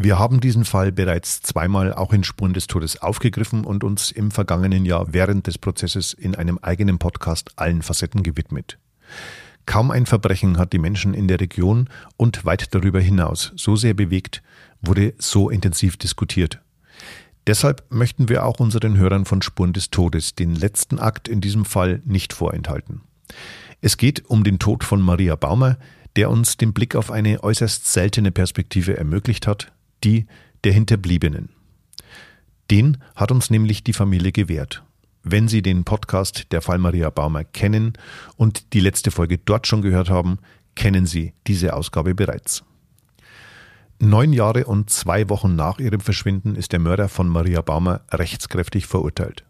Wir haben diesen Fall bereits zweimal auch in Spuren des Todes aufgegriffen und uns im vergangenen Jahr während des Prozesses in einem eigenen Podcast allen Facetten gewidmet. Kaum ein Verbrechen hat die Menschen in der Region und weit darüber hinaus so sehr bewegt, wurde so intensiv diskutiert. Deshalb möchten wir auch unseren Hörern von Spuren des Todes den letzten Akt in diesem Fall nicht vorenthalten. Es geht um den Tod von Maria Baumer, der uns den Blick auf eine äußerst seltene Perspektive ermöglicht hat, die der Hinterbliebenen. Den hat uns nämlich die Familie gewährt. Wenn Sie den Podcast Der Fall Maria Baumer kennen und die letzte Folge dort schon gehört haben, kennen Sie diese Ausgabe bereits. Neun Jahre und zwei Wochen nach ihrem Verschwinden ist der Mörder von Maria Baumer rechtskräftig verurteilt.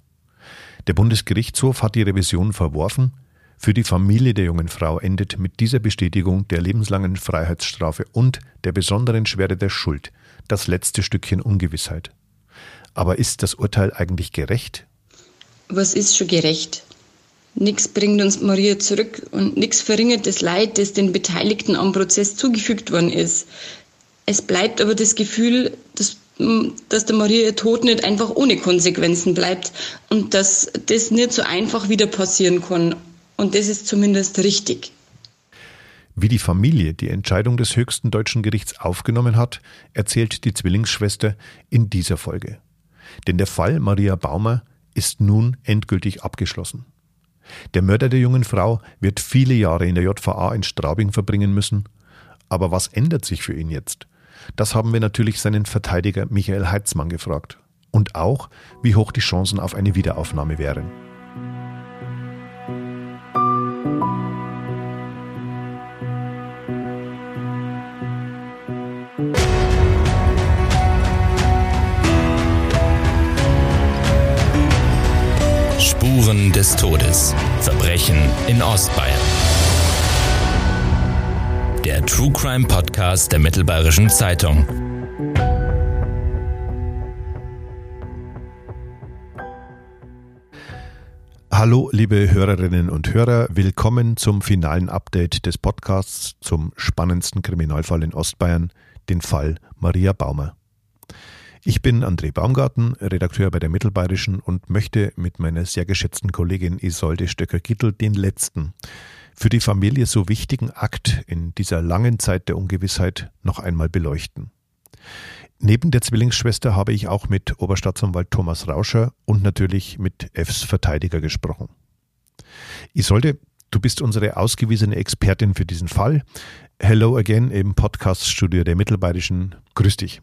Der Bundesgerichtshof hat die Revision verworfen. Für die Familie der jungen Frau endet mit dieser Bestätigung der lebenslangen Freiheitsstrafe und der besonderen Schwere der Schuld das letzte Stückchen Ungewissheit. Aber ist das Urteil eigentlich gerecht? was ist schon gerecht? Nichts bringt uns Maria zurück und nichts verringert das Leid, das den Beteiligten am Prozess zugefügt worden ist. Es bleibt aber das Gefühl, dass, dass der Maria ihr Tod nicht einfach ohne Konsequenzen bleibt und dass das nicht so einfach wieder passieren kann. Und das ist zumindest richtig. Wie die Familie die Entscheidung des höchsten deutschen Gerichts aufgenommen hat, erzählt die Zwillingsschwester in dieser Folge. Denn der Fall Maria Baumer ist nun endgültig abgeschlossen. Der Mörder der jungen Frau wird viele Jahre in der JVA in Straubing verbringen müssen. Aber was ändert sich für ihn jetzt? Das haben wir natürlich seinen Verteidiger Michael Heitzmann gefragt. Und auch, wie hoch die Chancen auf eine Wiederaufnahme wären. Spuren des Todes. Verbrechen in Ostbayern. Der True Crime Podcast der Mittelbayerischen Zeitung. Hallo, liebe Hörerinnen und Hörer, willkommen zum finalen Update des Podcasts zum spannendsten Kriminalfall in Ostbayern, den Fall Maria Baumer. Ich bin André Baumgarten, Redakteur bei der Mittelbayerischen und möchte mit meiner sehr geschätzten Kollegin Isolde Stöcker-Gittel den letzten, für die Familie so wichtigen Akt in dieser langen Zeit der Ungewissheit noch einmal beleuchten. Neben der Zwillingsschwester habe ich auch mit Oberstaatsanwalt Thomas Rauscher und natürlich mit Fs Verteidiger gesprochen. Isolde, du bist unsere ausgewiesene Expertin für diesen Fall. Hello again im Podcaststudio der Mittelbayerischen. Grüß dich.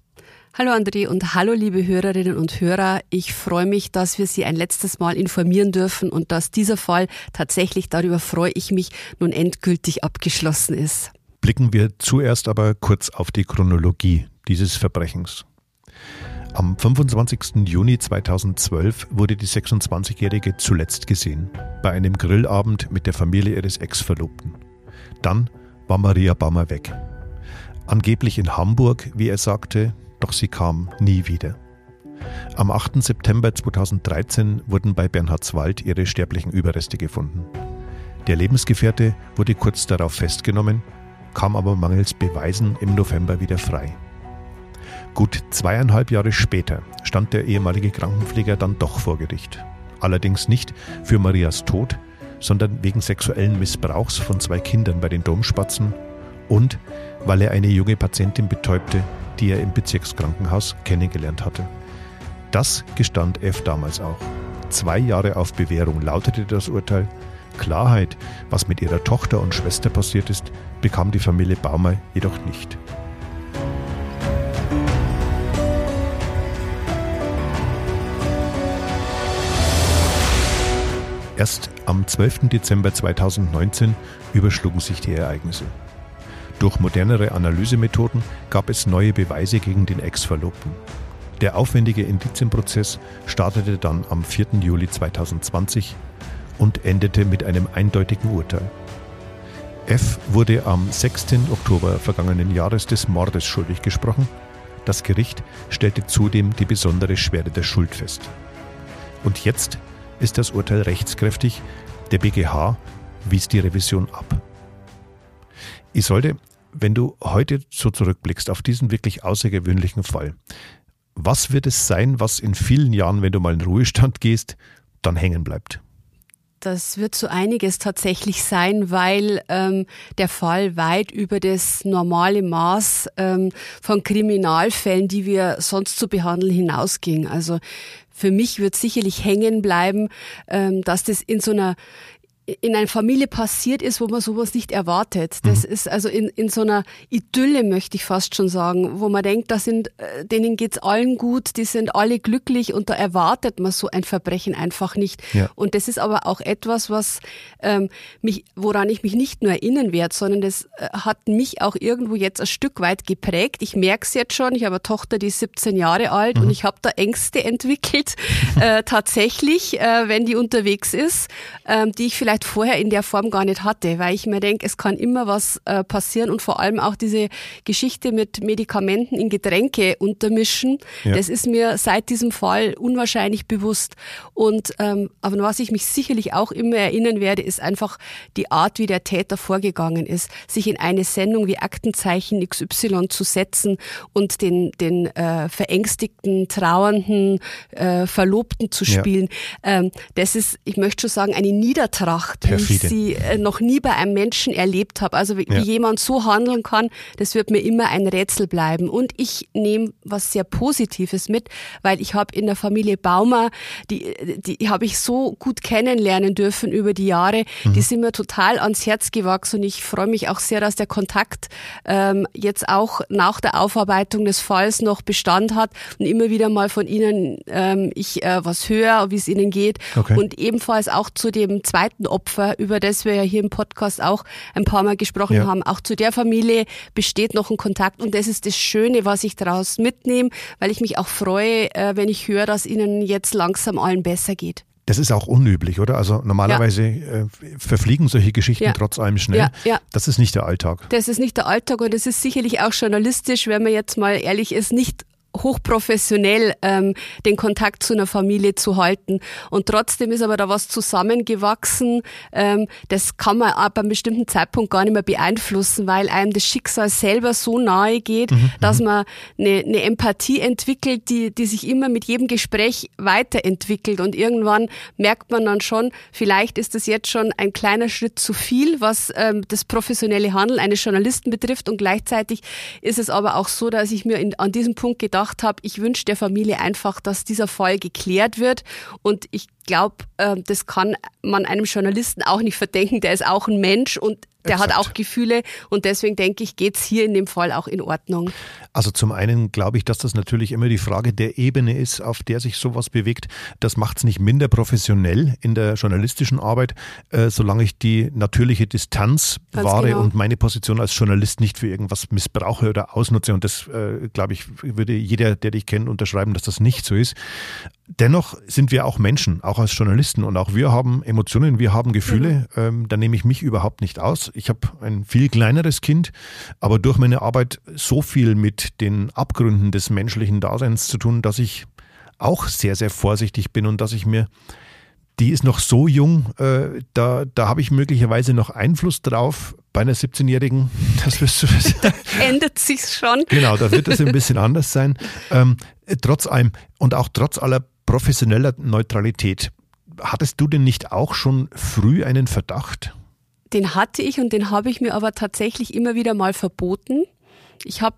Hallo André und hallo liebe Hörerinnen und Hörer. Ich freue mich, dass wir Sie ein letztes Mal informieren dürfen und dass dieser Fall tatsächlich, darüber freue ich mich, nun endgültig abgeschlossen ist. Blicken wir zuerst aber kurz auf die Chronologie dieses Verbrechens. Am 25. Juni 2012 wurde die 26-Jährige zuletzt gesehen, bei einem Grillabend mit der Familie ihres Ex-Verlobten. Dann war Maria Baumer weg. Angeblich in Hamburg, wie er sagte, doch sie kam nie wieder. Am 8. September 2013 wurden bei Bernhardswald ihre sterblichen Überreste gefunden. Der Lebensgefährte wurde kurz darauf festgenommen, kam aber mangels Beweisen im November wieder frei. Gut zweieinhalb Jahre später stand der ehemalige Krankenpfleger dann doch vor Gericht. Allerdings nicht für Marias Tod, sondern wegen sexuellen Missbrauchs von zwei Kindern bei den Domspatzen und weil er eine junge Patientin betäubte, die er im Bezirkskrankenhaus kennengelernt hatte. Das gestand F damals auch. Zwei Jahre auf Bewährung lautete das Urteil. Klarheit, was mit ihrer Tochter und Schwester passiert ist, bekam die Familie Baumer jedoch nicht. Erst am 12. Dezember 2019 überschlugen sich die Ereignisse. Durch modernere Analysemethoden gab es neue Beweise gegen den Ex-Verlobten. Der aufwendige Indizienprozess startete dann am 4. Juli 2020 und endete mit einem eindeutigen Urteil. F wurde am 6. Oktober vergangenen Jahres des Mordes schuldig gesprochen. Das Gericht stellte zudem die besondere Schwere der Schuld fest. Und jetzt ist das Urteil rechtskräftig. Der BGH wies die Revision ab. Isolde, Wenn du heute so zurückblickst auf diesen wirklich außergewöhnlichen Fall, was wird es sein, was in vielen Jahren, wenn du mal in Ruhestand gehst, dann hängen bleibt? Das wird so einiges tatsächlich sein, weil ähm, der Fall weit über das normale Maß ähm, von Kriminalfällen, die wir sonst zu behandeln, hinausging. Also für mich wird sicherlich hängen bleiben, ähm, dass das in so einer in einer Familie passiert ist, wo man sowas nicht erwartet. Das mhm. ist also in, in so einer Idylle, möchte ich fast schon sagen, wo man denkt, da sind, äh, denen geht's allen gut, die sind alle glücklich und da erwartet man so ein Verbrechen einfach nicht. Ja. Und das ist aber auch etwas, was ähm, mich, woran ich mich nicht nur erinnern werde, sondern das äh, hat mich auch irgendwo jetzt ein Stück weit geprägt. Ich merke es jetzt schon, ich habe eine Tochter, die ist 17 Jahre alt mhm. und ich habe da Ängste entwickelt, äh, tatsächlich, äh, wenn die unterwegs ist, äh, die ich vielleicht vielleicht vorher in der Form gar nicht hatte, weil ich mir denke, es kann immer was äh, passieren und vor allem auch diese Geschichte mit Medikamenten in Getränke untermischen, ja. das ist mir seit diesem Fall unwahrscheinlich bewusst. Und ähm, aber was ich mich sicherlich auch immer erinnern werde, ist einfach die Art, wie der Täter vorgegangen ist, sich in eine Sendung wie Aktenzeichen XY zu setzen und den, den äh, verängstigten, trauernden äh, Verlobten zu spielen. Ja. Ähm, das ist, ich möchte schon sagen, eine Niedertracht Macht, Perfide. wie ich sie äh, noch nie bei einem Menschen erlebt habe. Also wie ja. jemand so handeln kann, das wird mir immer ein Rätsel bleiben. Und ich nehme was sehr Positives mit, weil ich habe in der Familie Baumer, die, die habe ich so gut kennenlernen dürfen über die Jahre. Mhm. Die sind mir total ans Herz gewachsen und ich freue mich auch sehr, dass der Kontakt ähm, jetzt auch nach der Aufarbeitung des Falls noch Bestand hat und immer wieder mal von ihnen ähm, ich äh, was höre, wie es ihnen geht. Okay. Und ebenfalls auch zu dem zweiten Opfer, über das wir ja hier im Podcast auch ein paar Mal gesprochen ja. haben. Auch zu der Familie besteht noch ein Kontakt und das ist das Schöne, was ich daraus mitnehme, weil ich mich auch freue, äh, wenn ich höre, dass ihnen jetzt langsam allen besser geht. Das ist auch unüblich, oder? Also normalerweise ja. äh, verfliegen solche Geschichten ja. trotz allem schnell. Ja, ja. Das ist nicht der Alltag. Das ist nicht der Alltag und es ist sicherlich auch journalistisch, wenn man jetzt mal ehrlich ist, nicht hochprofessionell ähm, den Kontakt zu einer Familie zu halten. Und trotzdem ist aber da was zusammengewachsen. Ähm, das kann man ab einem bestimmten Zeitpunkt gar nicht mehr beeinflussen, weil einem das Schicksal selber so nahe geht, mhm, dass mhm. man eine, eine Empathie entwickelt, die, die sich immer mit jedem Gespräch weiterentwickelt. Und irgendwann merkt man dann schon, vielleicht ist das jetzt schon ein kleiner Schritt zu viel, was ähm, das professionelle Handeln eines Journalisten betrifft. Und gleichzeitig ist es aber auch so, dass ich mir in, an diesem Punkt gedacht gedacht habe, ich wünsche der Familie einfach, dass dieser Fall geklärt wird. Und ich glaube, äh, das kann man einem Journalisten auch nicht verdenken. Der ist auch ein Mensch und der Exakt. hat auch Gefühle und deswegen denke ich, geht es hier in dem Fall auch in Ordnung. Also zum einen glaube ich, dass das natürlich immer die Frage der Ebene ist, auf der sich sowas bewegt. Das macht es nicht minder professionell in der journalistischen Arbeit, äh, solange ich die natürliche Distanz Ganz wahre genau. und meine Position als Journalist nicht für irgendwas missbrauche oder ausnutze. Und das, äh, glaube ich, würde jeder, der dich kennt, unterschreiben, dass das nicht so ist. Dennoch sind wir auch Menschen, auch als Journalisten und auch wir haben Emotionen, wir haben Gefühle. Mhm. Ähm, da nehme ich mich überhaupt nicht aus. Ich habe ein viel kleineres Kind, aber durch meine Arbeit so viel mit den Abgründen des menschlichen Daseins zu tun, dass ich auch sehr, sehr vorsichtig bin und dass ich mir, die ist noch so jung, äh, da, da habe ich möglicherweise noch Einfluss drauf. Bei einer 17-Jährigen, das wirst du wissen. Ändert sich schon. Genau, da wird es ein bisschen anders sein. Ähm, trotz allem und auch trotz aller professioneller Neutralität. Hattest du denn nicht auch schon früh einen Verdacht? Den hatte ich und den habe ich mir aber tatsächlich immer wieder mal verboten. Ich habe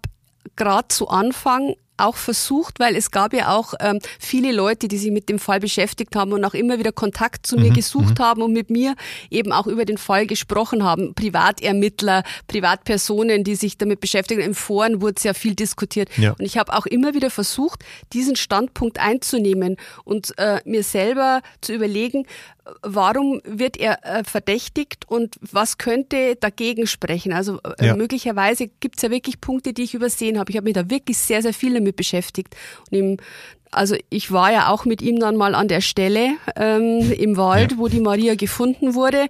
gerade zu Anfang auch versucht, weil es gab ja auch ähm, viele Leute, die sich mit dem Fall beschäftigt haben und auch immer wieder Kontakt zu mir mhm, gesucht mhm. haben und mit mir eben auch über den Fall gesprochen haben. Privatermittler, Privatpersonen, die sich damit beschäftigen. Im Foren wurde sehr viel diskutiert. Ja. Und ich habe auch immer wieder versucht, diesen Standpunkt einzunehmen und äh, mir selber zu überlegen, warum wird er äh, verdächtigt und was könnte dagegen sprechen? Also äh, ja. möglicherweise gibt es ja wirklich Punkte, die ich übersehen habe. Ich habe mich da wirklich sehr, sehr viel damit beschäftigt. Und ihm, also ich war ja auch mit ihm dann mal an der Stelle ähm, im Wald, ja. wo die Maria gefunden wurde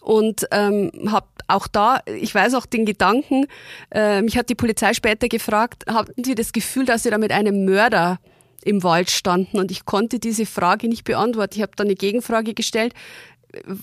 und ähm, habe auch da, ich weiß auch den Gedanken, äh, mich hat die Polizei später gefragt, hatten Sie das Gefühl, dass Sie da mit einem Mörder im Wald standen und ich konnte diese Frage nicht beantworten. Ich habe dann eine Gegenfrage gestellt.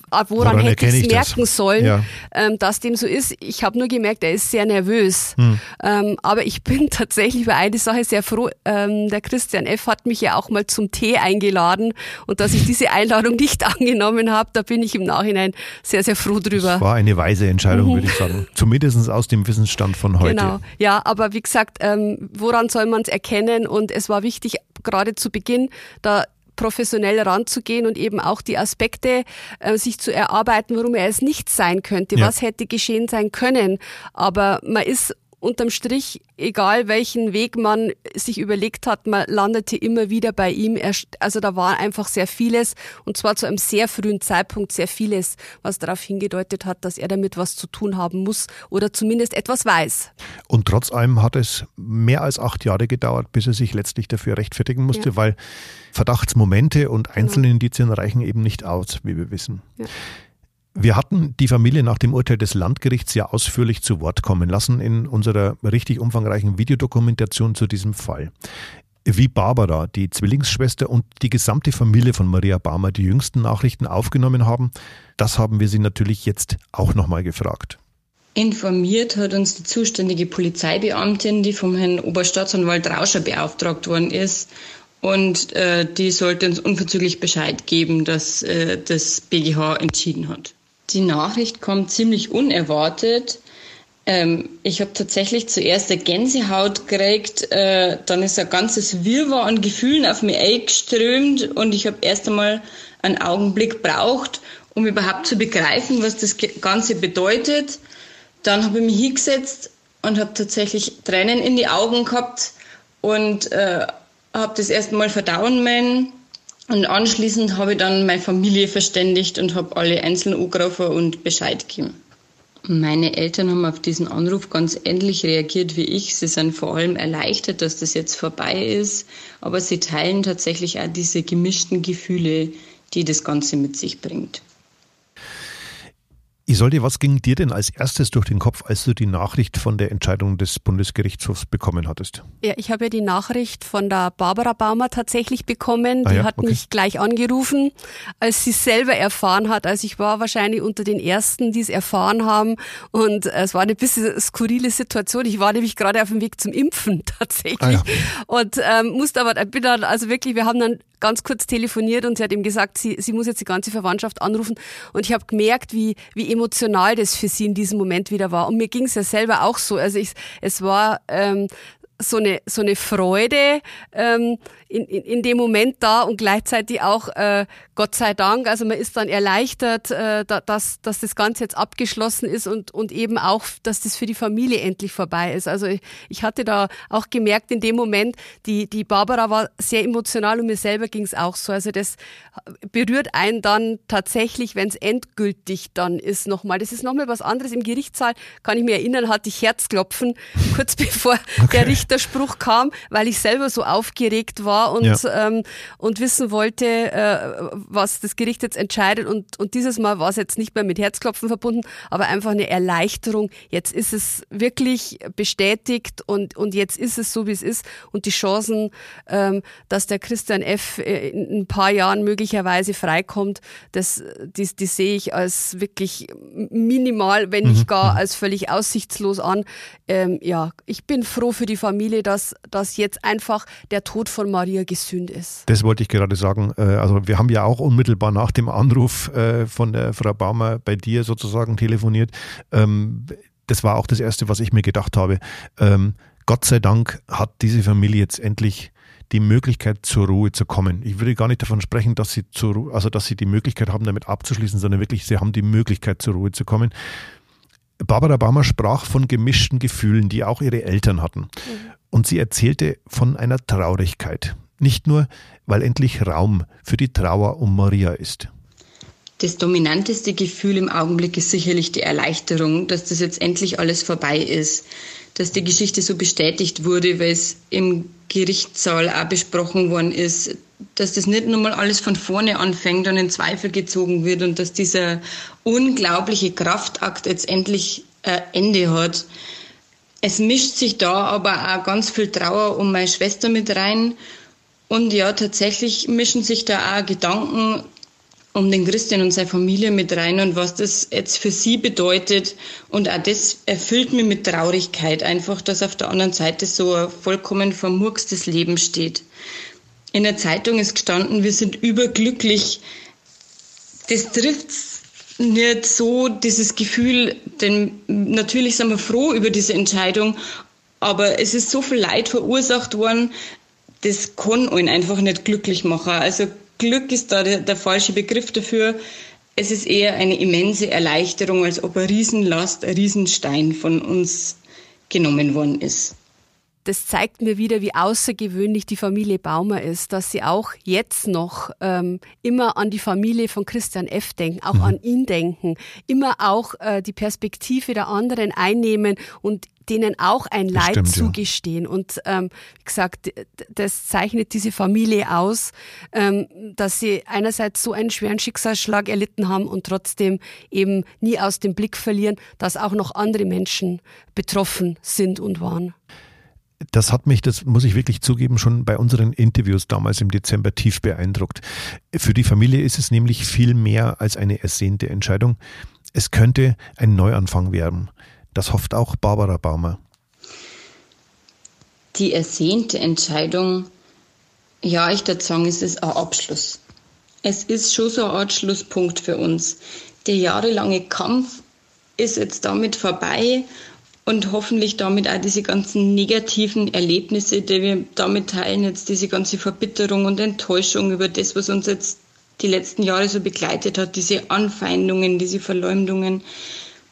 woran, woran hätte ich es merken das? sollen, ja. ähm, dass dem so ist. Ich habe nur gemerkt, er ist sehr nervös. Hm. Ähm, aber ich bin tatsächlich über eine Sache sehr froh. Ähm, der Christian F. hat mich ja auch mal zum Tee eingeladen und dass ich diese Einladung nicht angenommen habe, da bin ich im Nachhinein sehr, sehr froh drüber. Das war eine weise Entscheidung, mhm. würde ich sagen. Zumindest aus dem Wissensstand von heute. Genau. Ja, aber wie gesagt, ähm, woran soll man es erkennen? Und es war wichtig, gerade zu Beginn, da professionell ranzugehen und eben auch die Aspekte äh, sich zu erarbeiten, warum er es nicht sein könnte, ja. was hätte geschehen sein können. Aber man ist unterm Strich, egal welchen Weg man sich überlegt hat, man landete immer wieder bei ihm. Also da war einfach sehr vieles und zwar zu einem sehr frühen Zeitpunkt sehr vieles, was darauf hingedeutet hat, dass er damit was zu tun haben muss oder zumindest etwas weiß. Und trotz allem hat es mehr als acht Jahre gedauert, bis er sich letztlich dafür rechtfertigen musste, ja. weil Verdachtsmomente und einzelne Indizien reichen eben nicht aus, wie wir wissen. Ja. Wir hatten die Familie nach dem Urteil des Landgerichts ja ausführlich zu Wort kommen lassen in unserer richtig umfangreichen Videodokumentation zu diesem Fall. Wie Barbara, die Zwillingsschwester und die gesamte Familie von Maria Barmer die jüngsten Nachrichten aufgenommen haben, das haben wir sie natürlich jetzt auch nochmal gefragt. Informiert hat uns die zuständige Polizeibeamtin, die vom Herrn Oberstaatsanwalt Rauscher beauftragt worden ist. Und äh, die sollte uns unverzüglich Bescheid geben, dass äh, das BGH entschieden hat. Die Nachricht kommt ziemlich unerwartet. Ähm, ich habe tatsächlich zuerst eine Gänsehaut gekriegt, äh, dann ist ein ganzes Wirrwarr an Gefühlen auf mich eingeströmt und ich habe erst einmal einen Augenblick braucht, um überhaupt zu begreifen, was das Ganze bedeutet. Dann habe ich mich hingesetzt und habe tatsächlich Tränen in die Augen gehabt und äh, habe das erst einmal verdauen müssen und anschließend habe ich dann meine Familie verständigt und habe alle einzeln angerufen und Bescheid gegeben. Meine Eltern haben auf diesen Anruf ganz ähnlich reagiert wie ich. Sie sind vor allem erleichtert, dass das jetzt vorbei ist, aber sie teilen tatsächlich auch diese gemischten Gefühle, die das Ganze mit sich bringt. Isolde, was ging dir denn als erstes durch den Kopf, als du die Nachricht von der Entscheidung des Bundesgerichtshofs bekommen hattest? Ja, ich habe ja die Nachricht von der Barbara Baumer tatsächlich bekommen. Die ah ja? hat okay. mich gleich angerufen, als sie selber erfahren hat. Also ich war wahrscheinlich unter den ersten, die es erfahren haben. Und es war eine bisschen skurrile Situation. Ich war nämlich gerade auf dem Weg zum Impfen tatsächlich. Ah ja. Und ähm, musste aber, bin dann, also wirklich, wir haben dann ganz kurz telefoniert und sie hat ihm gesagt, sie, sie muss jetzt die ganze Verwandtschaft anrufen. Und ich habe gemerkt, wie, wie emotional das für sie in diesem Moment wieder war. Und mir ging es ja selber auch so. Also ich, es war ähm, so eine so eine Freude ähm, in, in, in dem Moment da und gleichzeitig auch äh, Gott sei Dank, also man ist dann erleichtert, äh, dass, dass das Ganze jetzt abgeschlossen ist und, und eben auch, dass das für die Familie endlich vorbei ist. Also ich, ich hatte da auch gemerkt in dem Moment, die, die Barbara war sehr emotional und mir selber ging es auch so. Also das berührt einen dann tatsächlich, wenn es endgültig dann ist nochmal. Das ist nochmal was anderes. Im Gerichtssaal, kann ich mich erinnern, hatte ich Herzklopfen, kurz bevor okay. der Richterspruch kam, weil ich selber so aufgeregt war und, ja. ähm, und wissen wollte, äh, was das Gericht jetzt entscheidet. Und, und dieses Mal war es jetzt nicht mehr mit Herzklopfen verbunden, aber einfach eine Erleichterung. Jetzt ist es wirklich bestätigt und, und jetzt ist es so, wie es ist. Und die Chancen, ähm, dass der Christian F. in ein paar Jahren möglicherweise freikommt, das, die, die sehe ich als wirklich minimal, wenn nicht mhm. gar mhm. als völlig aussichtslos an. Ähm, ja, ich bin froh für die Familie, dass, dass jetzt einfach der Tod von Maria gesünd ist. Das wollte ich gerade sagen. Äh, also wir haben ja auch unmittelbar nach dem Anruf äh, von der Frau Baumer bei dir sozusagen telefoniert. Ähm, das war auch das Erste, was ich mir gedacht habe. Ähm, Gott sei Dank hat diese Familie jetzt endlich die Möglichkeit zur Ruhe zu kommen. Ich würde gar nicht davon sprechen, dass sie zur also dass sie die Möglichkeit haben, damit abzuschließen, sondern wirklich, sie haben die Möglichkeit zur Ruhe zu kommen. Barbara Baumer sprach von gemischten Gefühlen, die auch ihre Eltern hatten. Mhm. Und sie erzählte von einer Traurigkeit. Nicht nur, weil endlich Raum für die Trauer um Maria ist. Das dominanteste Gefühl im Augenblick ist sicherlich die Erleichterung, dass das jetzt endlich alles vorbei ist, dass die Geschichte so bestätigt wurde, weil es im Gerichtssaal auch besprochen worden ist, dass das nicht nochmal alles von vorne anfängt und in Zweifel gezogen wird und dass dieser unglaubliche Kraftakt jetzt endlich ein Ende hat. Es mischt sich da aber auch ganz viel Trauer um meine Schwester mit rein. Und ja, tatsächlich mischen sich da auch Gedanken um den Christian und seine Familie mit rein und was das jetzt für sie bedeutet. Und auch das erfüllt mich mit Traurigkeit, einfach, dass auf der anderen Seite so ein vollkommen vermurkstes Leben steht. In der Zeitung ist gestanden, wir sind überglücklich. Das trifft nicht so, dieses Gefühl, denn natürlich sind wir froh über diese Entscheidung, aber es ist so viel Leid verursacht worden, das kann einen einfach nicht glücklich machen. Also Glück ist da der, der falsche Begriff dafür. Es ist eher eine immense Erleichterung, als ob eine Riesenlast, ein Riesenstein von uns genommen worden ist das zeigt mir wieder, wie außergewöhnlich die Familie Baumer ist, dass sie auch jetzt noch ähm, immer an die Familie von Christian F. denken, auch mhm. an ihn denken, immer auch äh, die Perspektive der anderen einnehmen und denen auch ein Leid Stimmt, zugestehen. Ja. Und ähm, wie gesagt, das zeichnet diese Familie aus, ähm, dass sie einerseits so einen schweren Schicksalsschlag erlitten haben und trotzdem eben nie aus dem Blick verlieren, dass auch noch andere Menschen betroffen sind und waren das hat mich, das muss ich wirklich zugeben, schon bei unseren Interviews damals im Dezember tief beeindruckt. Für die Familie ist es nämlich viel mehr als eine ersehnte Entscheidung. Es könnte ein Neuanfang werden. Das hofft auch Barbara Baumer. Die ersehnte Entscheidung, ja, ich würde sagen, es ist ein Abschluss. Es ist schon so eine Art Schlusspunkt für uns. Der jahrelange Kampf ist jetzt damit vorbei und hoffentlich damit auch diese ganzen negativen Erlebnisse, die wir damit teilen, jetzt diese ganze Verbitterung und Enttäuschung über das, was uns jetzt die letzten Jahre so begleitet hat, diese Anfeindungen, diese Verleumdungen.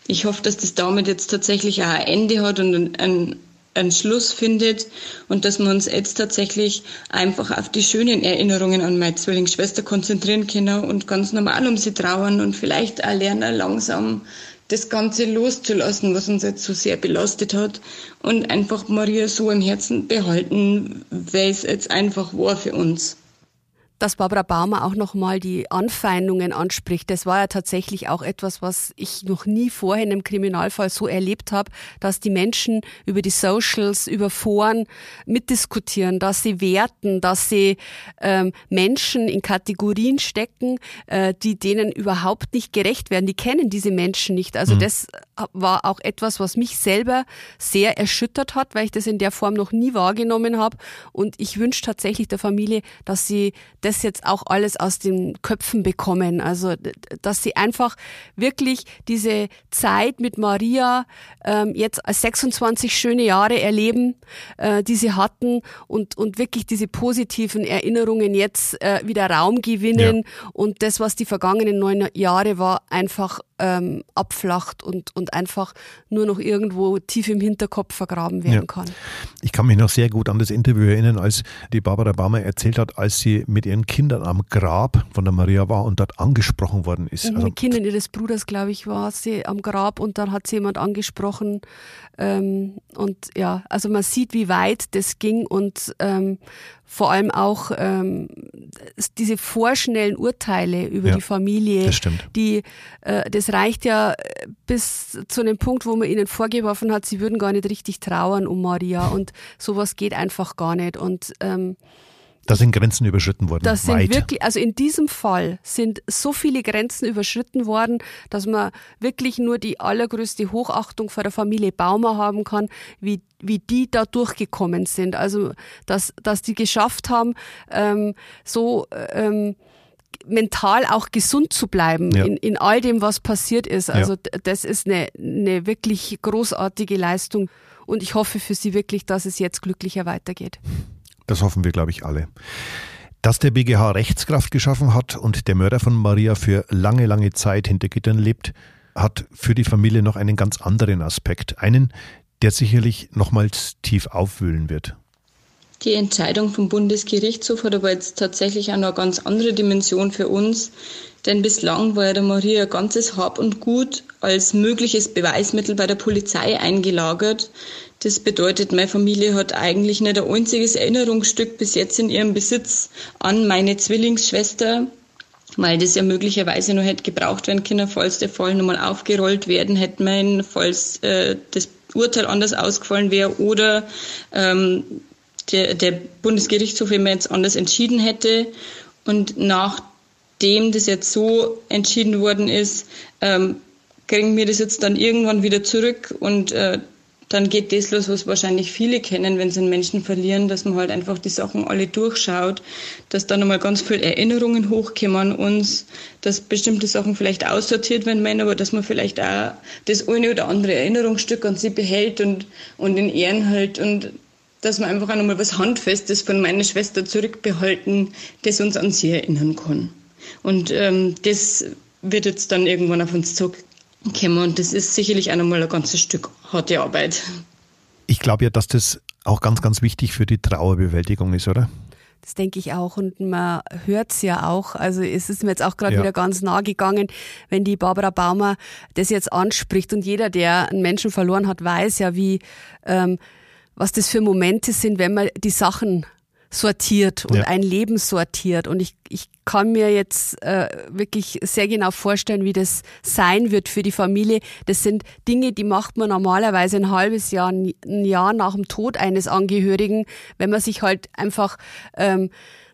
Ich hoffe, dass das damit jetzt tatsächlich auch ein Ende hat und ein, einen Schluss findet und dass wir uns jetzt tatsächlich einfach auf die schönen Erinnerungen an meine Zwillingsschwester konzentrieren können und ganz normal um sie trauern und vielleicht auch lernen, langsam das Ganze loszulassen, was uns jetzt so sehr belastet hat und einfach Maria so im Herzen behalten, weil es jetzt einfach war für uns dass Barbara Baumer auch nochmal die Anfeindungen anspricht. Das war ja tatsächlich auch etwas, was ich noch nie vorher in einem Kriminalfall so erlebt habe, dass die Menschen über die Socials, über Foren mitdiskutieren, dass sie werten, dass sie ähm, Menschen in Kategorien stecken, äh, die denen überhaupt nicht gerecht werden. Die kennen diese Menschen nicht. Also mhm. das war auch etwas, was mich selber sehr erschüttert hat, weil ich das in der Form noch nie wahrgenommen habe. Und ich wünsche tatsächlich der Familie, dass sie das jetzt auch alles aus den Köpfen bekommen. Also, dass sie einfach wirklich diese Zeit mit Maria ähm, jetzt als 26 schöne Jahre erleben, äh, die sie hatten und, und wirklich diese positiven Erinnerungen jetzt äh, wieder Raum gewinnen ja. und das, was die vergangenen neun Jahre war, einfach ähm, abflacht und, und einfach nur noch irgendwo tief im Hinterkopf vergraben werden ja. kann. Ich kann mich noch sehr gut an das Interview erinnern, als die Barbara Baumer erzählt hat, als sie mit ihren Kindern am Grab von der Maria war und dort angesprochen worden ist. Mhm, also, mit Kindern ihres Bruders, glaube ich, war sie am Grab und dann hat sie jemand angesprochen. Ähm, und ja, also man sieht, wie weit das ging und ähm, vor allem auch ähm, diese vorschnellen Urteile über ja, die Familie, das stimmt. die äh, das reicht ja äh, bis zu einem Punkt, wo man ihnen vorgeworfen hat, sie würden gar nicht richtig trauern um Maria und sowas geht einfach gar nicht und ähm, da sind Grenzen überschritten worden. Das sind wirklich, also in diesem Fall sind so viele Grenzen überschritten worden, dass man wirklich nur die allergrößte Hochachtung vor der Familie Baumer haben kann, wie, wie die da durchgekommen sind. Also, dass, dass die geschafft haben, ähm, so, ähm, mental auch gesund zu bleiben ja. in, in all dem, was passiert ist. Also ja. das ist eine, eine wirklich großartige Leistung und ich hoffe für Sie wirklich, dass es jetzt glücklicher weitergeht. Das hoffen wir, glaube ich, alle. Dass der BGH Rechtskraft geschaffen hat und der Mörder von Maria für lange, lange Zeit hinter Gittern lebt, hat für die Familie noch einen ganz anderen Aspekt. Einen, der sicherlich nochmals tief aufwühlen wird. Die Entscheidung vom Bundesgerichtshof hat aber jetzt tatsächlich auch noch eine ganz andere Dimension für uns. Denn bislang war ja der Maria ganzes Hab und Gut als mögliches Beweismittel bei der Polizei eingelagert. Das bedeutet, meine Familie hat eigentlich nicht ein einziges Erinnerungsstück bis jetzt in ihrem Besitz an meine Zwillingsschwester, weil das ja möglicherweise noch hätte gebraucht werden können, falls der Fall nochmal aufgerollt werden hätte, mein, falls äh, das Urteil anders ausgefallen wäre oder ähm, der, der Bundesgerichtshof immer jetzt anders entschieden hätte. Und nach nachdem das jetzt so entschieden worden ist, ähm, kriegen wir das jetzt dann irgendwann wieder zurück und äh, dann geht das los, was wahrscheinlich viele kennen, wenn sie einen Menschen verlieren, dass man halt einfach die Sachen alle durchschaut, dass dann nochmal ganz viele Erinnerungen hochkommen an uns, dass bestimmte Sachen vielleicht aussortiert werden meinen, aber dass man vielleicht auch das eine oder andere Erinnerungsstück an sie behält und, und in Ehren hält und dass wir einfach auch nochmal was Handfestes von meiner Schwester zurückbehalten, das uns an sie erinnern kann. Und ähm, das wird jetzt dann irgendwann auf uns zukommen und das ist sicherlich auch nochmal ein ganzes Stück harte Arbeit. Ich glaube ja, dass das auch ganz, ganz wichtig für die Trauerbewältigung ist, oder? Das denke ich auch. Und man hört es ja auch. Also es ist mir jetzt auch gerade ja. wieder ganz nah gegangen, wenn die Barbara Baumer das jetzt anspricht. Und jeder, der einen Menschen verloren hat, weiß ja, wie ähm, was das für Momente sind, wenn man die Sachen sortiert und ja. ein Leben sortiert. Und ich, ich kann mir jetzt äh, wirklich sehr genau vorstellen, wie das sein wird für die Familie. Das sind Dinge, die macht man normalerweise ein halbes Jahr, ein Jahr nach dem Tod eines Angehörigen, wenn man sich halt einfach ähm,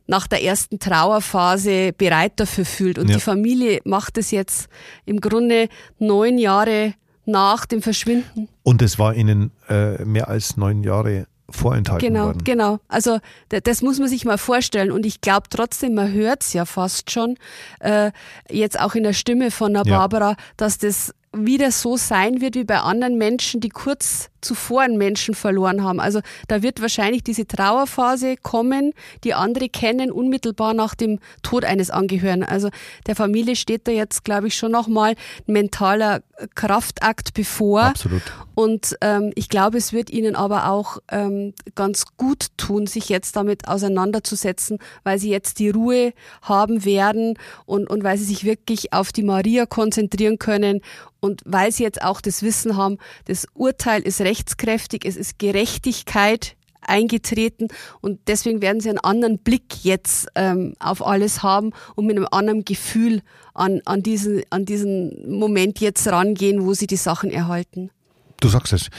nach der ersten Trauerphase bereit dafür fühlt. Und ja. die Familie macht es jetzt im Grunde neun Jahre nach dem Verschwinden. Und es war ihnen äh, mehr als neun Jahre vorenthalten genau, worden. Genau, also das muss man sich mal vorstellen und ich glaube trotzdem, man hört es ja fast schon, äh, jetzt auch in der Stimme von der Barbara, ja. dass das wieder so sein wird wie bei anderen Menschen, die kurz zuvor einen Menschen verloren haben. Also da wird wahrscheinlich diese Trauerphase kommen, die andere kennen, unmittelbar nach dem Tod eines Angehörigen. Also der Familie steht da jetzt, glaube ich, schon nochmal ein mentaler Kraftakt bevor. Absolut. Und ähm, ich glaube, es wird ihnen aber auch ähm, ganz gut tun, sich jetzt damit auseinanderzusetzen, weil sie jetzt die Ruhe haben werden und, und weil sie sich wirklich auf die Maria konzentrieren können und weil sie jetzt auch das Wissen haben, das Urteil ist rechtskräftig, es ist Gerechtigkeit eingetreten und deswegen werden sie einen anderen Blick jetzt ähm, auf alles haben und mit einem anderen Gefühl an, an, diesen, an diesen Moment jetzt rangehen, wo sie die Sachen erhalten. Du sagst es.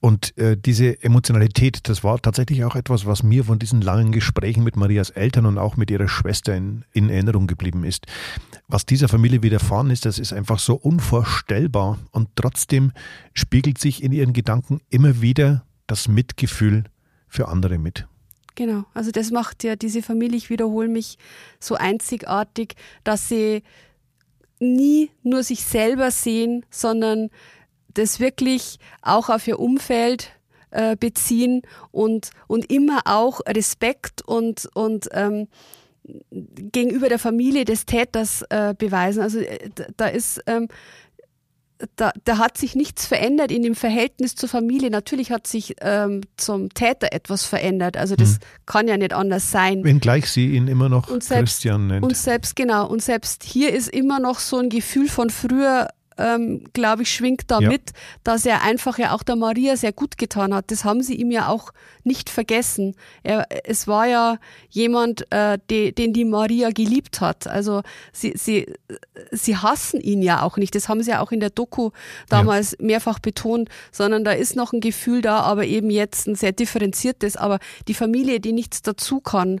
Und äh, diese Emotionalität, das war tatsächlich auch etwas, was mir von diesen langen Gesprächen mit Marias Eltern und auch mit ihrer Schwester in, in Erinnerung geblieben ist. Was dieser Familie widerfahren ist, das ist einfach so unvorstellbar. Und trotzdem spiegelt sich in ihren Gedanken immer wieder das Mitgefühl für andere mit. Genau, also das macht ja diese Familie, ich wiederhole mich, so einzigartig, dass sie nie nur sich selber sehen, sondern das wirklich auch auf ihr Umfeld äh, beziehen und, und immer auch Respekt und, und ähm, gegenüber der Familie des Täters äh, beweisen. Also äh, da ist ähm, da, da hat sich nichts verändert in dem Verhältnis zur Familie. Natürlich hat sich ähm, zum Täter etwas verändert. Also das hm. kann ja nicht anders sein. Wenngleich sie ihn immer noch selbst, Christian nennt. Und selbst, genau, und selbst hier ist immer noch so ein Gefühl von früher, ähm, glaube ich, schwingt da ja. mit, dass er einfach ja auch der Maria sehr gut getan hat. Das haben sie ihm ja auch nicht vergessen. Er, es war ja jemand, äh, de, den die Maria geliebt hat. Also sie, sie, sie hassen ihn ja auch nicht. Das haben sie ja auch in der Doku damals ja. mehrfach betont, sondern da ist noch ein Gefühl da, aber eben jetzt ein sehr differenziertes. Aber die Familie, die nichts dazu kann,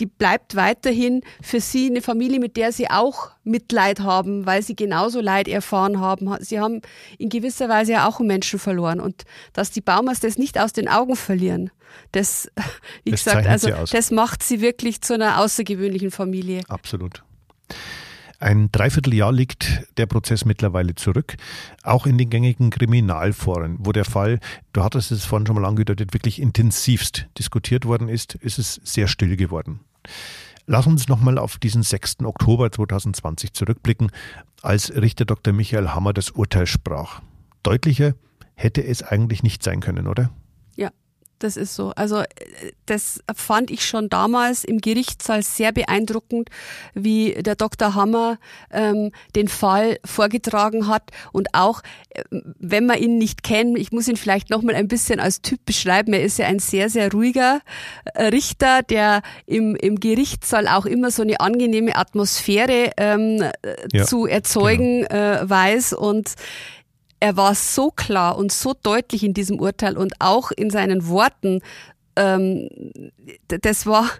die bleibt weiterhin für sie eine Familie, mit der sie auch Mitleid haben, weil sie genauso Leid erfahren haben. Sie haben in gewisser Weise ja auch einen Menschen verloren und dass die Baumers das nicht aus den Augen verlieren, das, wie das gesagt, also das macht sie wirklich zu einer außergewöhnlichen Familie. Absolut. Ein Dreivierteljahr liegt der Prozess mittlerweile zurück, auch in den gängigen Kriminalforen, wo der Fall, du hattest es vorhin schon mal angedeutet, wirklich intensivst diskutiert worden ist, ist es sehr still geworden. Lass uns nochmal auf diesen 6. Oktober 2020 zurückblicken, als Richter Dr. Michael Hammer das Urteil sprach. Deutlicher hätte es eigentlich nicht sein können, oder? Das ist so. Also das fand ich schon damals im Gerichtssaal sehr beeindruckend, wie der Dr. Hammer ähm, den Fall vorgetragen hat und auch, äh, wenn man ihn nicht kennt, ich muss ihn vielleicht noch mal ein bisschen als Typ beschreiben. Er ist ja ein sehr sehr ruhiger äh, Richter, der im im Gerichtssaal auch immer so eine angenehme Atmosphäre ähm, ja, zu erzeugen genau. äh, weiß und er war so klar und so deutlich in diesem Urteil und auch in seinen Worten, ähm, das war,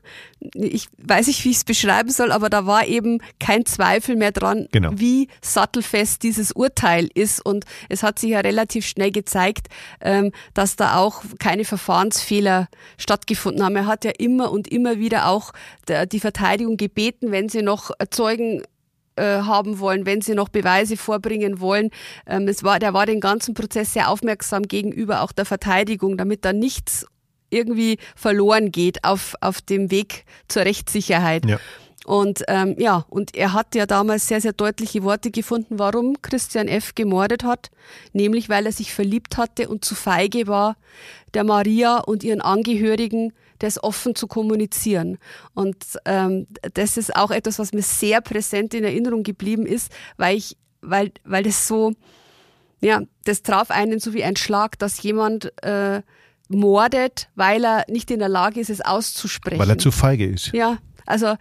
ich weiß nicht, wie ich es beschreiben soll, aber da war eben kein Zweifel mehr dran, genau. wie sattelfest dieses Urteil ist. Und es hat sich ja relativ schnell gezeigt, ähm, dass da auch keine Verfahrensfehler stattgefunden haben. Er hat ja immer und immer wieder auch die Verteidigung gebeten, wenn sie noch Zeugen äh, haben wollen, wenn sie noch Beweise vorbringen wollen. Ähm, es war, der war den ganzen Prozess sehr aufmerksam gegenüber auch der Verteidigung, damit da nichts irgendwie verloren geht auf, auf dem Weg zur Rechtssicherheit. Ja. Und ähm, ja, und er hat ja damals sehr, sehr deutliche Worte gefunden, warum Christian F. gemordet hat, nämlich weil er sich verliebt hatte und zu feige war, der Maria und ihren Angehörigen das offen zu kommunizieren. Und ähm, das ist auch etwas, was mir sehr präsent in Erinnerung geblieben ist, weil ich, weil, weil das so, ja, das traf einen so wie ein Schlag, dass jemand äh, mordet, weil er nicht in der Lage ist, es auszusprechen. Weil er zu feige ist. Ja, also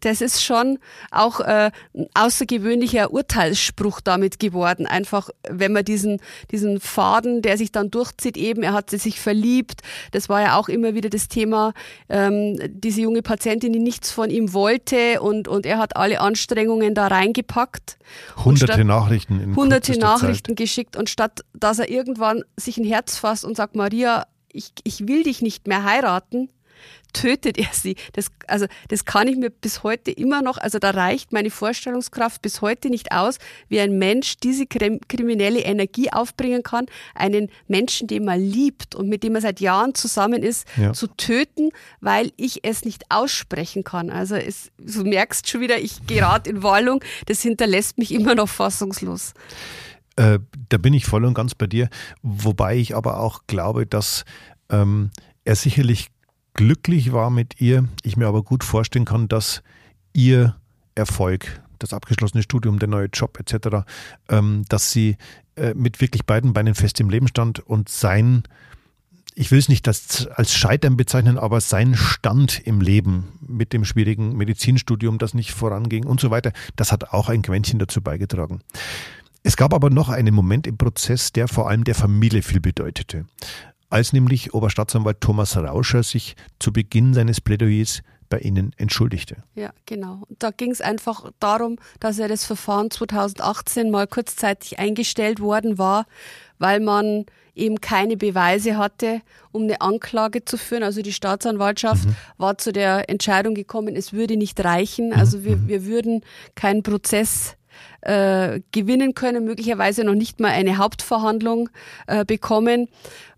das ist schon auch äh, ein außergewöhnlicher Urteilsspruch damit geworden. Einfach, wenn man diesen, diesen Faden, der sich dann durchzieht, eben, er hatte sich verliebt. Das war ja auch immer wieder das Thema, ähm, diese junge Patientin, die nichts von ihm wollte und, und er hat alle Anstrengungen da reingepackt. Hunderte statt, Nachrichten in Hunderte Nachrichten Zeit. geschickt und statt, dass er irgendwann sich ein Herz fasst und sagt, Maria, ich, ich will dich nicht mehr heiraten, tötet er sie. Das, also, das kann ich mir bis heute immer noch, also da reicht meine Vorstellungskraft bis heute nicht aus, wie ein Mensch diese kriminelle Energie aufbringen kann, einen Menschen, den man liebt und mit dem man seit Jahren zusammen ist, ja. zu töten, weil ich es nicht aussprechen kann. Also es, du merkst schon wieder, ich gerate in Wallung, das hinterlässt mich immer noch fassungslos. Äh, da bin ich voll und ganz bei dir, wobei ich aber auch glaube, dass ähm, er sicherlich glücklich war mit ihr. Ich mir aber gut vorstellen kann, dass ihr Erfolg, das abgeschlossene Studium, der neue Job etc., ähm, dass sie äh, mit wirklich beiden Beinen fest im Leben stand und sein, ich will es nicht als, als Scheitern bezeichnen, aber sein Stand im Leben mit dem schwierigen Medizinstudium, das nicht voranging und so weiter, das hat auch ein Quäntchen dazu beigetragen. Es gab aber noch einen Moment im Prozess, der vor allem der Familie viel bedeutete als nämlich Oberstaatsanwalt Thomas Rauscher sich zu Beginn seines Plädoyers bei Ihnen entschuldigte. Ja, genau. Da ging es einfach darum, dass er das Verfahren 2018 mal kurzzeitig eingestellt worden war, weil man eben keine Beweise hatte, um eine Anklage zu führen. Also die Staatsanwaltschaft mhm. war zu der Entscheidung gekommen, es würde nicht reichen. Also wir, mhm. wir würden keinen Prozess äh, gewinnen können, möglicherweise noch nicht mal eine Hauptverhandlung äh, bekommen,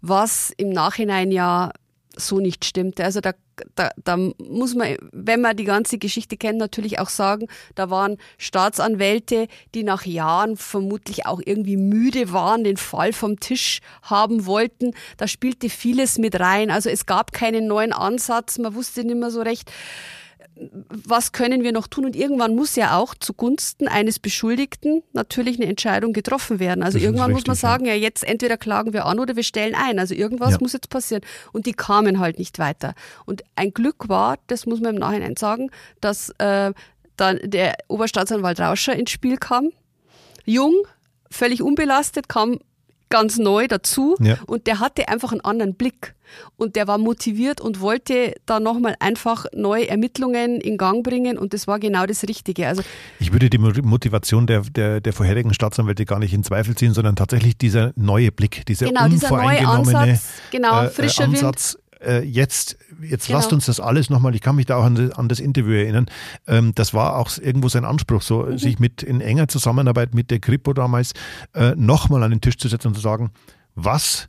was im Nachhinein ja so nicht stimmte. Also da, da, da muss man, wenn man die ganze Geschichte kennt, natürlich auch sagen, da waren Staatsanwälte, die nach Jahren vermutlich auch irgendwie müde waren, den Fall vom Tisch haben wollten. Da spielte vieles mit rein. Also es gab keinen neuen Ansatz, man wusste nicht mehr so recht, was können wir noch tun? Und irgendwann muss ja auch zugunsten eines Beschuldigten natürlich eine Entscheidung getroffen werden. Also das irgendwann richtig, muss man sagen, ja. ja. jetzt entweder klagen wir an oder wir stellen ein. Also irgendwas ja. muss jetzt passieren. Und die kamen halt nicht weiter. Und ein Glück war, das muss man im Nachhinein sagen, dass äh, dann der Oberstaatsanwalt Rauscher ins Spiel kam. Jung, völlig unbelastet, kam ganz neu dazu ja. und der hatte einfach einen anderen Blick und der war motiviert und wollte da nochmal einfach neue Ermittlungen in Gang bringen und das war genau das Richtige. Also ich würde die Motivation der, der, der vorherigen Staatsanwälte gar nicht in Zweifel ziehen, sondern tatsächlich dieser neue Blick, dieser genau, unvoreingenommene dieser neue Ansatz, genau, äh, frischer Ansatz, äh, jetzt, jetzt genau. lasst uns das alles nochmal, ich kann mich da auch an, an das Interview erinnern, ähm, das war auch irgendwo sein Anspruch, so mhm. sich mit in enger Zusammenarbeit mit der Kripo damals äh, nochmal an den Tisch zu setzen und zu sagen, was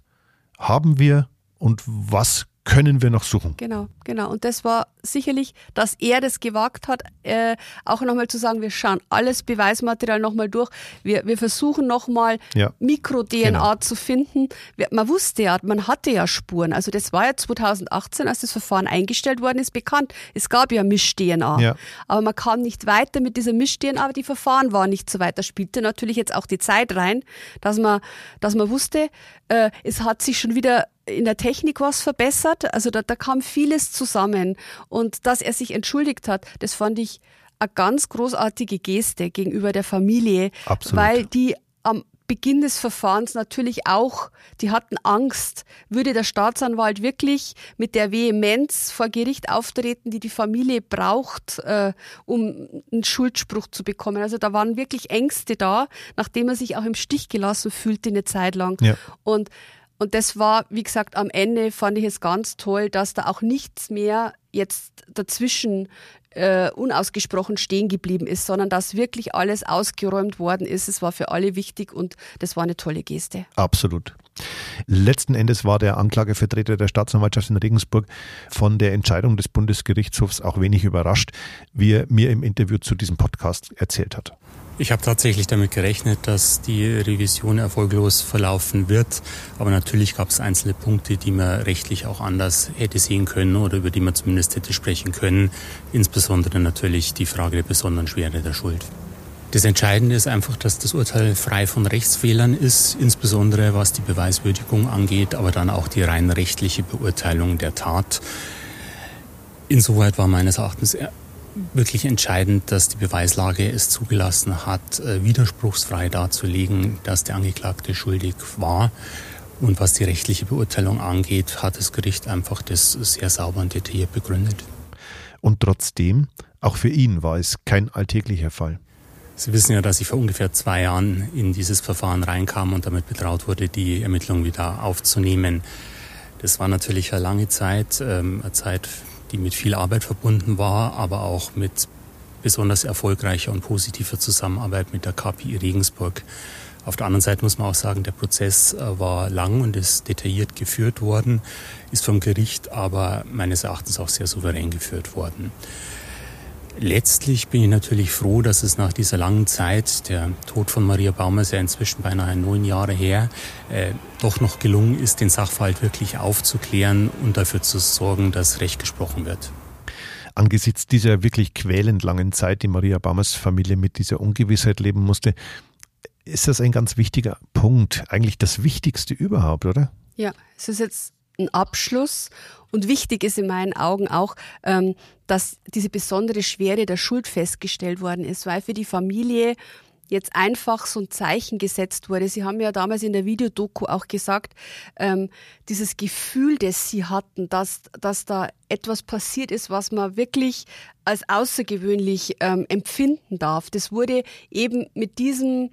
haben wir und was können wir noch suchen. Genau, genau. Und das war sicherlich, dass er das gewagt hat, äh, auch nochmal zu sagen, wir schauen alles Beweismaterial nochmal durch. Wir, wir versuchen nochmal ja. Mikro-DNA genau. zu finden. Man wusste ja, man hatte ja Spuren. Also das war ja 2018, als das Verfahren eingestellt worden ist, bekannt. Es gab ja Misch-DNA. Ja. Aber man kam nicht weiter mit dieser Misch-DNA, aber die Verfahren waren nicht so weit. Da spielte natürlich jetzt auch die Zeit rein, dass man, dass man wusste, äh, es hat sich schon wieder in der Technik was verbessert. Also da, da kam vieles zusammen. Und dass er sich entschuldigt hat, das fand ich eine ganz großartige Geste gegenüber der Familie, Absolut. weil die am Beginn des Verfahrens natürlich auch, die hatten Angst, würde der Staatsanwalt wirklich mit der Vehemenz vor Gericht auftreten, die die Familie braucht, äh, um einen Schuldspruch zu bekommen. Also da waren wirklich Ängste da, nachdem er sich auch im Stich gelassen fühlte eine Zeit lang. Ja. Und und das war, wie gesagt, am Ende fand ich es ganz toll, dass da auch nichts mehr jetzt dazwischen äh, unausgesprochen stehen geblieben ist, sondern dass wirklich alles ausgeräumt worden ist. Es war für alle wichtig und das war eine tolle Geste. Absolut. Letzten Endes war der Anklagevertreter der Staatsanwaltschaft in Regensburg von der Entscheidung des Bundesgerichtshofs auch wenig überrascht, wie er mir im Interview zu diesem Podcast erzählt hat. Ich habe tatsächlich damit gerechnet, dass die Revision erfolglos verlaufen wird. Aber natürlich gab es einzelne Punkte, die man rechtlich auch anders hätte sehen können oder über die man zumindest hätte sprechen können. Insbesondere natürlich die Frage der besonderen Schwere der Schuld. Das Entscheidende ist einfach, dass das Urteil frei von Rechtsfehlern ist, insbesondere was die Beweiswürdigung angeht, aber dann auch die rein rechtliche Beurteilung der Tat. Insoweit war meines Erachtens wirklich entscheidend, dass die Beweislage es zugelassen hat, äh, widerspruchsfrei darzulegen, dass der Angeklagte schuldig war. Und was die rechtliche Beurteilung angeht, hat das Gericht einfach das sehr sauber und detailliert begründet. Und trotzdem, auch für ihn war es kein alltäglicher Fall. Sie wissen ja, dass ich vor ungefähr zwei Jahren in dieses Verfahren reinkam und damit betraut wurde, die Ermittlungen wieder aufzunehmen. Das war natürlich eine lange Zeit, ähm, eine Zeit, die mit viel Arbeit verbunden war, aber auch mit besonders erfolgreicher und positiver Zusammenarbeit mit der KPI Regensburg. Auf der anderen Seite muss man auch sagen, der Prozess äh, war lang und ist detailliert geführt worden, ist vom Gericht aber meines Erachtens auch sehr souverän geführt worden. Letztlich bin ich natürlich froh, dass es nach dieser langen Zeit, der Tod von Maria Baumer ist ja inzwischen beinahe neun Jahre her, äh, doch noch gelungen ist, den Sachverhalt wirklich aufzuklären und dafür zu sorgen, dass Recht gesprochen wird. Angesichts dieser wirklich quälend langen Zeit, die Maria Baumers Familie mit dieser Ungewissheit leben musste, ist das ein ganz wichtiger Punkt, eigentlich das Wichtigste überhaupt, oder? Ja, es ist jetzt ein Abschluss. Und wichtig ist in meinen Augen auch, ähm, dass diese besondere Schwere der Schuld festgestellt worden ist, weil für die Familie jetzt einfach so ein Zeichen gesetzt wurde. Sie haben ja damals in der Videodoku auch gesagt, ähm, dieses Gefühl, das Sie hatten, dass, dass da etwas passiert ist, was man wirklich als außergewöhnlich ähm, empfinden darf, das wurde eben mit diesem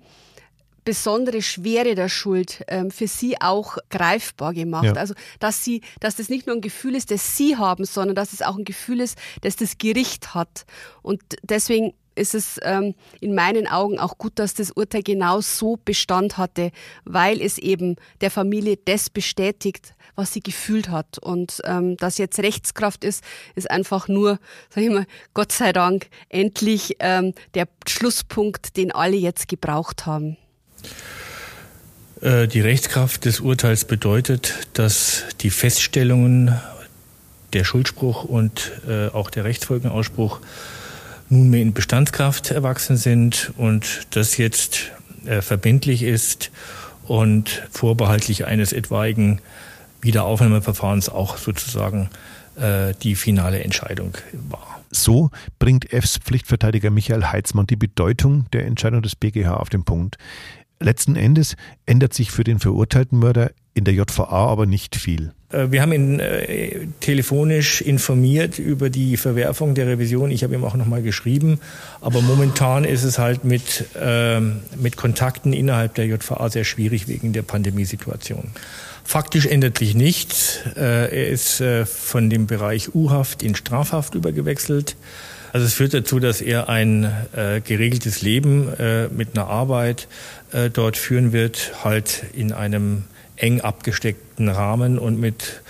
besondere Schwere der Schuld ähm, für sie auch greifbar gemacht. Ja. Also dass sie, dass das nicht nur ein Gefühl ist, das sie haben, sondern dass es auch ein Gefühl ist, das das Gericht hat. Und deswegen ist es ähm, in meinen Augen auch gut, dass das Urteil genau so Bestand hatte, weil es eben der Familie das bestätigt, was sie gefühlt hat. Und ähm, dass jetzt Rechtskraft ist, ist einfach nur, sag ich mal, Gott sei Dank endlich ähm, der Schlusspunkt, den alle jetzt gebraucht haben. Äh, die Rechtskraft des Urteils bedeutet, dass die Feststellungen, der Schuldspruch und äh, auch der Rechtsfolgenausspruch nunmehr in Bestandskraft erwachsen sind und das jetzt äh, verbindlich ist und vorbehaltlich eines etwaigen Wiederaufnahmeverfahrens auch sozusagen die finale Entscheidung war. So bringt Fs Pflichtverteidiger Michael Heitzmann die Bedeutung der Entscheidung des BGH auf den Punkt. Letzten Endes ändert sich für den verurteilten Mörder in der JVA aber nicht viel. Äh, wir haben ihn äh, telefonisch informiert über die Verwerfung der Revision. Ich habe ihm auch nochmal geschrieben. Aber momentan ist es halt mit, äh, mit Kontakten innerhalb der JVA sehr schwierig wegen der Pandemiesituation. Faktisch ändert sich nichts. Äh, er ist äh, von dem Bereich U-Haft in Strafhaft übergewechselt. Also es führt dazu, dass er ein äh, geregeltes Leben äh, mit einer Arbeit äh, dort führen wird, halt in einem eng abgesteckten Rahmen und mit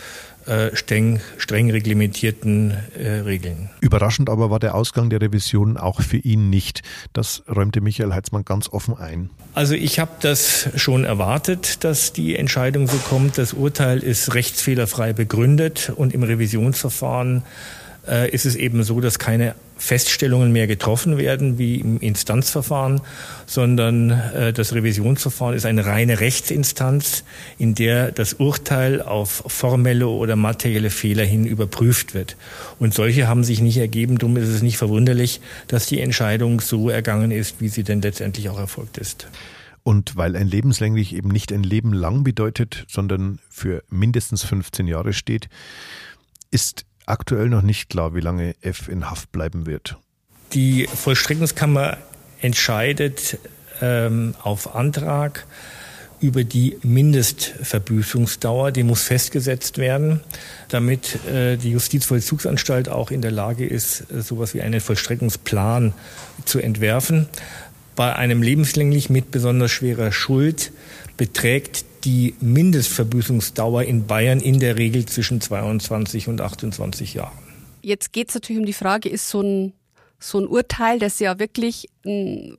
äh, streng, streng reglementierten äh, Regeln. Überraschend aber war der Ausgang der Revision auch für ihn nicht. Das räumte Michael Heitzmann ganz offen ein. Also ich habe das schon erwartet, dass die Entscheidung so kommt. Das Urteil ist rechtsfehlerfrei begründet und im Revisionsverfahren äh, ist es eben so, dass keine Feststellungen mehr getroffen werden wie im Instanzverfahren, sondern äh, das Revisionsverfahren ist eine reine Rechtsinstanz, in der das Urteil auf formelle oder materielle Fehler hin überprüft wird. Und solche haben sich nicht ergeben. Darum ist es nicht verwunderlich, dass die Entscheidung so ergangen ist, wie sie denn letztendlich auch erfolgt ist. Und weil ein lebenslänglich eben nicht ein Leben lang bedeutet, sondern für mindestens 15 Jahre steht, ist aktuell noch nicht klar, wie lange F in Haft bleiben wird. Die Vollstreckungskammer entscheidet ähm, auf Antrag über die Mindestverbüßungsdauer. Die muss festgesetzt werden, damit äh, die Justizvollzugsanstalt auch in der Lage ist, sowas wie einen Vollstreckungsplan zu entwerfen. Bei einem lebenslänglich mit besonders schwerer Schuld beträgt die Mindestverbüßungsdauer in Bayern in der Regel zwischen 22 und 28 Jahren. Jetzt geht es natürlich um die Frage, ist so ein, so ein Urteil, das ja wirklich ein,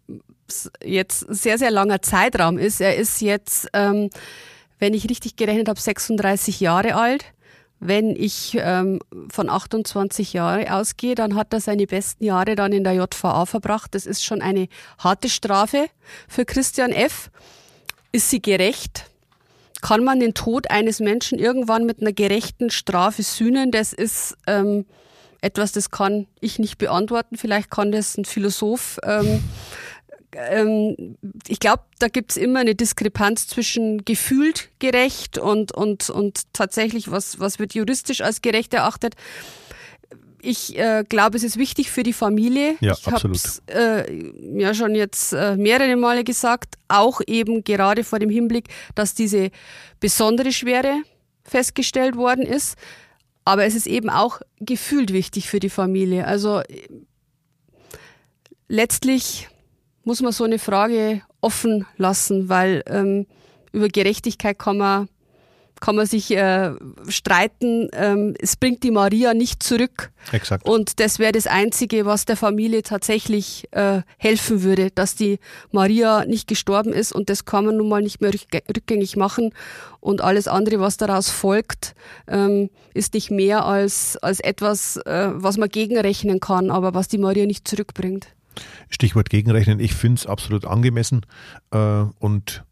jetzt sehr, sehr langer Zeitraum ist. Er ist jetzt, ähm, wenn ich richtig gerechnet habe, 36 Jahre alt. Wenn ich ähm, von 28 Jahren ausgehe, dann hat er seine besten Jahre dann in der JVA verbracht. Das ist schon eine harte Strafe für Christian F. Ist sie gerecht? Kann man den Tod eines Menschen irgendwann mit einer gerechten Strafe sühnen? Das ist ähm, etwas, das kann ich nicht beantworten. Vielleicht kann das ein Philosoph. Ähm, ähm, ich glaube, da gibt es immer eine Diskrepanz zwischen gefühlt gerecht und, und, und tatsächlich, was, was wird juristisch als gerecht erachtet. Ich äh, glaube, es ist wichtig für die Familie. Ja, ich absolut. Äh, ja schon jetzt äh, mehrere Male gesagt, auch eben gerade vor dem Hinblick, dass diese besondere Schwere festgestellt worden ist. Aber es ist eben auch gefühlt wichtig für die Familie. Also letztlich muss man so eine Frage offen lassen, weil ähm, über Gerechtigkeit kann man kann man sich äh, streiten. Ähm, es bringt die Maria nicht zurück. Exakt. Und das wäre das Einzige, was der Familie tatsächlich äh, helfen würde, dass die Maria nicht gestorben ist. Und das kann man nun mal nicht mehr rückgängig machen. Und alles andere, was daraus folgt, ähm, ist nicht mehr als, als etwas, äh, was man gegenrechnen kann, aber was die Maria nicht zurückbringt. Stichwort gegenrechnen, ich finde es absolut angemessen äh, und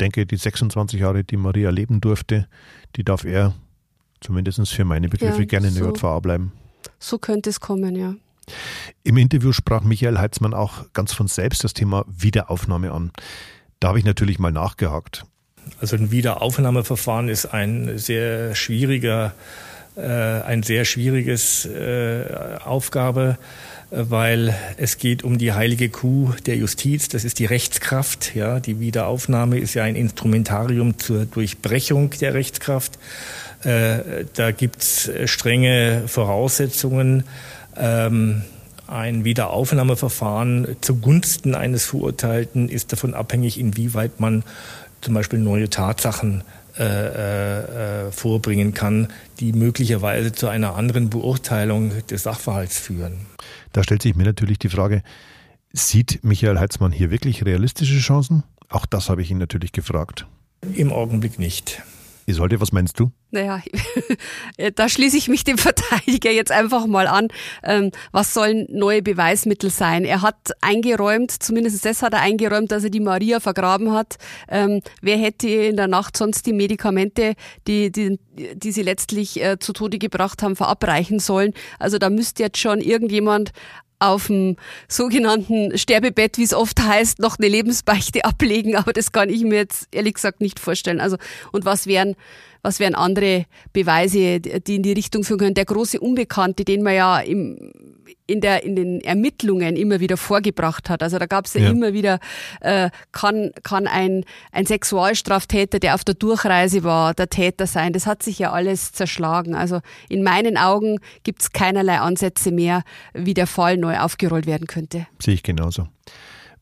denke, die 26 Jahre, die Maria leben durfte, die darf er zumindest für meine Begriffe Ja, gerne in der so. JVA bleiben. So könnte es kommen, ja. Im Interview sprach Michael Heitzmann auch ganz von selbst das Thema Wiederaufnahme an. Da habe ich natürlich mal nachgehakt. Also ein Wiederaufnahmeverfahren ist ein sehr schwieriger, äh, ein sehr schwieriges äh, Aufgabe, weil es geht um die heilige Kuh der Justiz. Das ist die Rechtskraft. Ja, die Wiederaufnahme ist ja ein Instrumentarium zur Durchbrechung der Rechtskraft. Äh, da gibt's strenge Voraussetzungen. Ähm, ein Wiederaufnahmeverfahren zugunsten eines Verurteilten ist davon abhängig, inwieweit man zum Beispiel neue Tatsachen äh, äh, äh, vorbringen kann, die möglicherweise zu einer anderen Beurteilung des Sachverhalts führen. Da stellt sich mir natürlich die Frage, sieht Michael Heitzmann hier wirklich realistische Chancen? Auch das habe ich ihn natürlich gefragt. Im Augenblick nicht. Isolde, was meinst du? Naja, da schließe ich mich dem Verteidiger jetzt einfach mal an. Ähm, was sollen neue Beweismittel sein? Er hat eingeräumt, zumindest das hat er eingeräumt, dass er die Maria vergraben hat. Ähm, wer hätte in der Nacht sonst die Medikamente, die, die, die sie letztlich äh, zu Tode gebracht haben, verabreichen sollen? Also da müsste jetzt schon irgendjemand auf dem sogenannten Sterbebett, wie es oft heißt, noch eine Lebensbeichte ablegen, aber das kann ich mir jetzt ehrlich gesagt nicht vorstellen. Also und was wären was wären andere Beweise, die in die Richtung führen können? Der große Unbekannte, den man ja im, in, der, in den Ermittlungen immer wieder vorgebracht hat. Also da gab es ja, Ja. immer wieder, äh, kann, kann ein, ein Sexualstraftäter, der auf der Durchreise war, der Täter sein. Das hat sich ja alles zerschlagen. Also in meinen Augen gibt es keinerlei Ansätze mehr, wie der Fall neu aufgerollt werden könnte. Sehe ich genauso.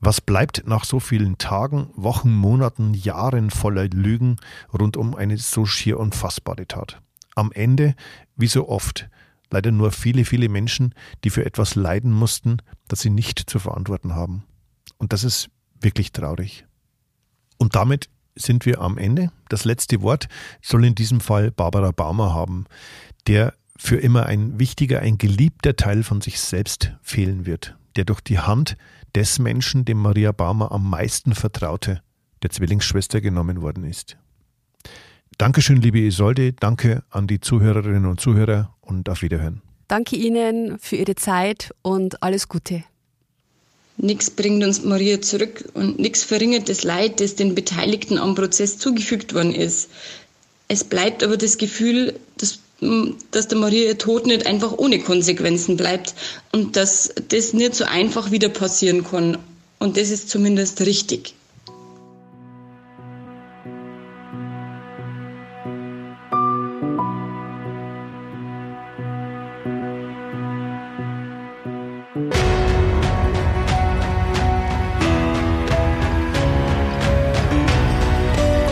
Was bleibt nach so vielen Tagen, Wochen, Monaten, Jahren voller Lügen rund um eine so schier unfassbare Tat? Am Ende, wie so oft, leider nur viele, viele Menschen, die für etwas leiden mussten, das sie nicht zu verantworten haben. Und das ist wirklich traurig. Und damit sind wir am Ende. Das letzte Wort soll in diesem Fall Barbara Baumer haben, der für immer ein wichtiger, ein geliebter Teil von sich selbst fehlen wird, der durch die Hand des Menschen, dem Maria Baumer am meisten vertraute, der Zwillingsschwester genommen worden ist. Dankeschön, liebe Isolde, danke an die Zuhörerinnen und Zuhörer und auf Wiederhören. Danke Ihnen für Ihre Zeit und alles Gute. Nichts bringt uns Maria zurück und nichts verringert das Leid, das den Beteiligten am Prozess zugefügt worden ist. Es bleibt aber das Gefühl, dass, dass der Maria Tod nicht einfach ohne Konsequenzen bleibt und dass das nicht so einfach wieder passieren kann. Und das ist zumindest richtig.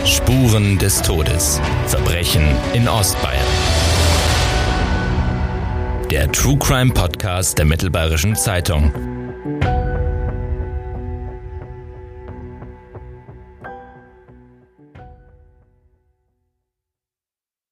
Spuren des Todes. Verbrechen in Ostbayern. Der True Crime Podcast der Mittelbayerischen Zeitung.